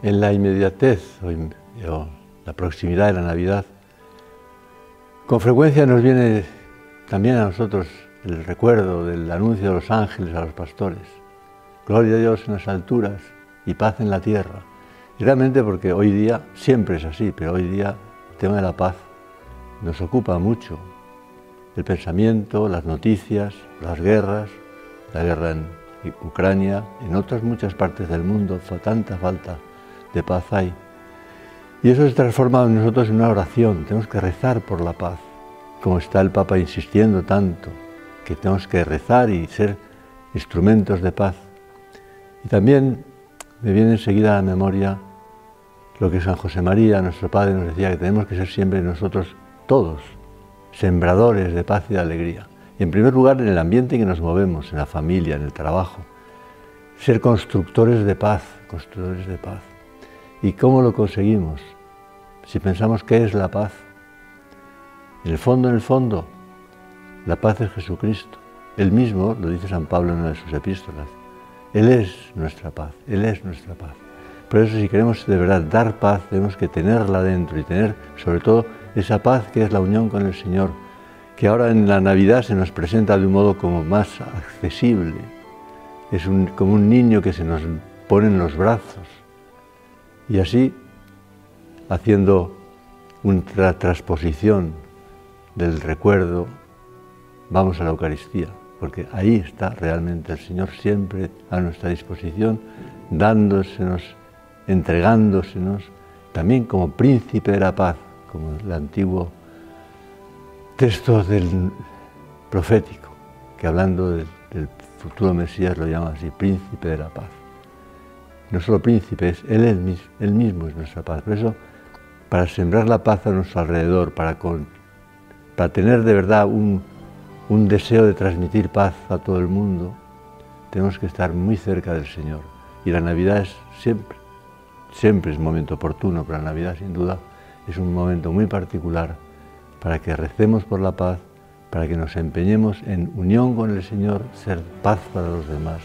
En la inmediatez o, la proximidad de la Navidad, con frecuencia nos viene también a nosotros el recuerdo del anuncio de los ángeles a los pastores. Gloria a Dios en las alturas y paz en la tierra. Y realmente porque hoy día, siempre es así, pero hoy día el tema de la paz nos ocupa mucho. El pensamiento, las noticias, las guerras, la guerra en Ucrania, en otras muchas partes del mundo, tanta falta de paz hay. Y eso se transforma en nosotros en una oración, tenemos que rezar por la paz, como está el Papa insistiendo tanto, que tenemos que rezar y ser instrumentos de paz. Y también me viene enseguida a la memoria lo que San José María, nuestro Padre, nos decía, que tenemos que ser siempre nosotros todos sembradores de paz y de alegría. Y en primer lugar en el ambiente en que nos movemos, en la familia, en el trabajo. Ser constructores de paz, constructores de paz. ¿Y cómo lo conseguimos? Si pensamos qué es la paz. En el fondo, en el fondo, la paz es Jesucristo. Él mismo, lo dice San Pablo en una de sus epístolas, Él es nuestra paz, Él es nuestra paz. Por eso si queremos de verdad dar paz, tenemos que tenerla dentro y tener sobre todo esa paz que es la unión con el Señor, que ahora en la Navidad se nos presenta de un modo como más accesible. Es como un niño que se nos pone en los brazos. Y así, haciendo una transposición del recuerdo, vamos a la Eucaristía, porque ahí está realmente el Señor siempre a nuestra disposición, dándosenos, entregándosenos, también como príncipe de la paz, como el antiguo texto del profético, que hablando del, futuro Mesías lo llama así, príncipe de la paz. No solo príncipe, es él, él, mismo es nuestra paz. Por eso, para sembrar la paz a nuestro alrededor, para, para tener de verdad un, un deseo de transmitir paz a todo el mundo, tenemos que estar muy cerca del Señor. Y la Navidad es siempre, siempre es momento oportuno, pero la Navidad sin duda es un momento muy particular para que recemos por la paz, para que nos empeñemos en unión con el Señor, ser paz para los demás,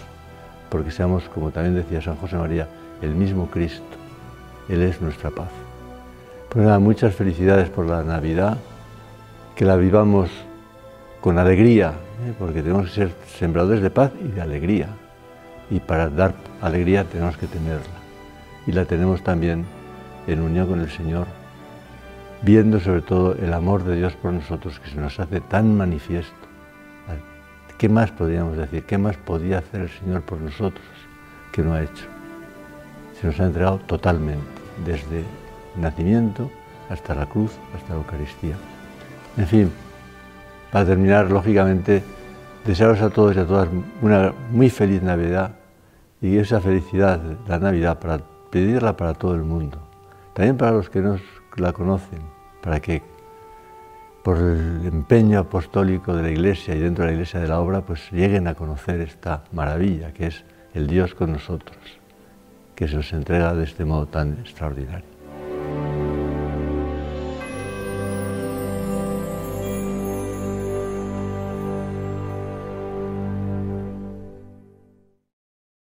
porque seamos, como también decía San José María, el mismo Cristo. Él es nuestra paz. Pues nada, muchas felicidades por la Navidad, que la vivamos con alegría, ¿eh? porque tenemos que ser sembradores de paz y de alegría. Y para dar alegría tenemos que tenerla. Y la tenemos también en unión con el Señor viendo sobre todo el amor de Dios por nosotros que se nos hace tan manifiesto. ¿Qué más podríamos decir? ¿Qué más podía hacer el Señor por nosotros que no ha hecho? Se nos ha entregado totalmente, desde el nacimiento hasta la cruz, hasta la Eucaristía. En fin, para terminar, lógicamente, desearos a todos y a todas una muy feliz Navidad y esa felicidad, la Navidad, para pedirla para todo el mundo, también para los que nos la conocen, para que por el empeño apostólico de la Iglesia y dentro de la Iglesia de la obra, pues lleguen a conocer esta maravilla que es el Dios con nosotros, que se nos entrega de este modo tan extraordinario.